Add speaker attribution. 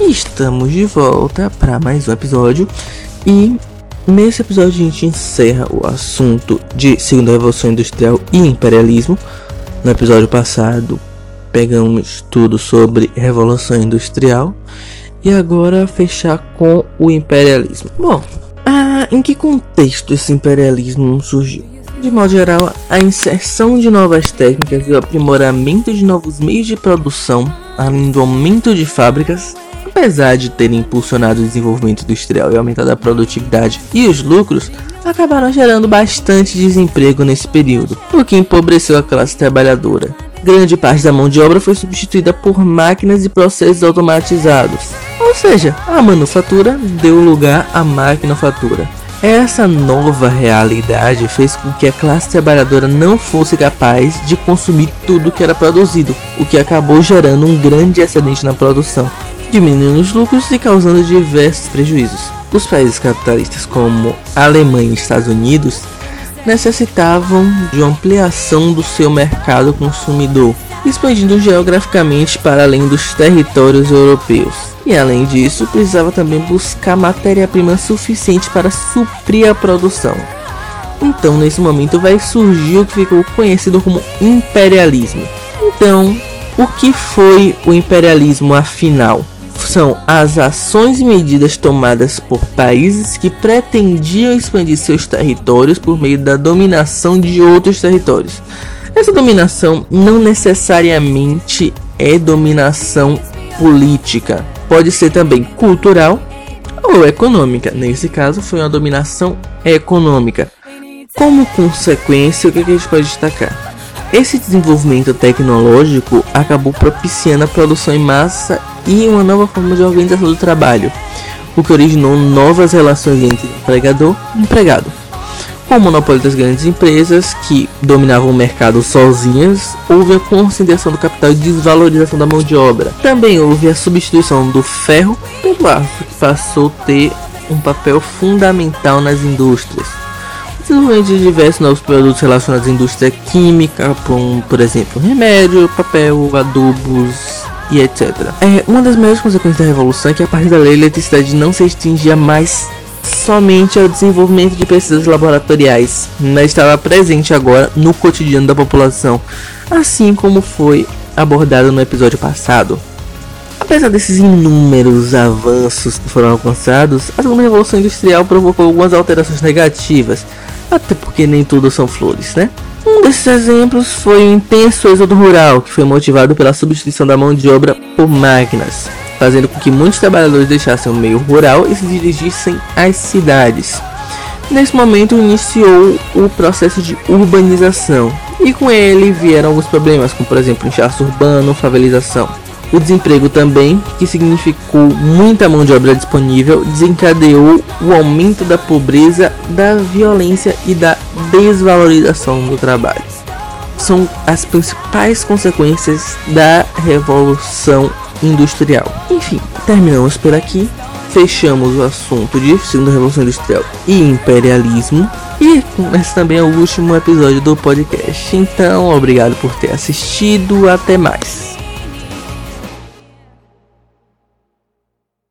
Speaker 1: Estamos de volta para mais um episódio e nesse episódio a gente encerra o assunto de Segunda Revolução Industrial e Imperialismo. No episódio passado pegamos tudo sobre Revolução Industrial e agora fechar com o imperialismo. Bom, ah, em que contexto esse imperialismo surgiu? De modo geral, a inserção de novas técnicas e o aprimoramento de novos meios de produção, além do aumento de fábricas, apesar de terem impulsionado o desenvolvimento industrial e aumentado a produtividade e os lucros, acabaram gerando bastante desemprego nesse período, o que empobreceu a classe trabalhadora. Grande parte da mão de obra foi substituída por máquinas e processos automatizados, ou seja, a manufatura deu lugar à maquinofatura. Essa nova realidade fez com que a classe trabalhadora não fosse capaz de consumir tudo que era produzido, o que acabou gerando um grande excedente na produção, diminuindo os lucros e causando diversos prejuízos. Os países capitalistas como Alemanha e Estados Unidos necessitavam de ampliação do seu mercado consumidor, expandindo geograficamente para além dos territórios europeus. E além disso, precisava também buscar matéria-prima suficiente para suprir a produção. Então, nesse momento, vai surgir o que ficou conhecido como imperialismo. Então, o que foi o imperialismo afinal? São as ações e medidas tomadas por países que pretendiam expandir seus territórios por meio da dominação de outros territórios. Essa dominação não necessariamente é dominação política, pode ser também cultural ou econômica. Nesse caso, foi uma dominação econômica. Como consequência, o que a gente pode destacar? Esse desenvolvimento tecnológico acabou propiciando a produção em massa e uma nova forma de organização do trabalho, o que originou novas relações entre empregador e empregado. Com o monopólio das grandes empresas que dominavam o mercado sozinhas, houve a concentração do capital e desvalorização da mão de obra. Também houve a substituição do ferro pelo aço, que passou a ter um papel fundamental nas indústrias. Desenvolvimento de diversos novos produtos relacionados à indústria química, como, por exemplo, remédio, papel, adubos, e etc. É, uma das maiores consequências da revolução é que a partir da lei a eletricidade não se extinguia mais somente ao desenvolvimento de pesquisas laboratoriais, mas estava presente agora no cotidiano da população, assim como foi abordado no episódio passado. Apesar desses inúmeros avanços que foram alcançados, a segunda revolução industrial provocou algumas alterações negativas, até porque nem tudo são flores, né? Um desses exemplos foi o intenso êxodo rural, que foi motivado pela substituição da mão de obra por máquinas fazendo com que muitos trabalhadores deixassem o meio rural e se dirigissem às cidades. Nesse momento iniciou o processo de urbanização e com ele vieram alguns problemas, como por exemplo inchaço urbano, favelização. O desemprego também, que significou muita mão de obra disponível, desencadeou o aumento da pobreza, da violência e da desvalorização do trabalho. São as principais consequências da Revolução industrial. Enfim, terminamos por aqui. Fechamos o assunto de Segunda Revolução Industrial e Imperialismo. E esse também é o último episódio do podcast. Então, obrigado por ter assistido. Até mais.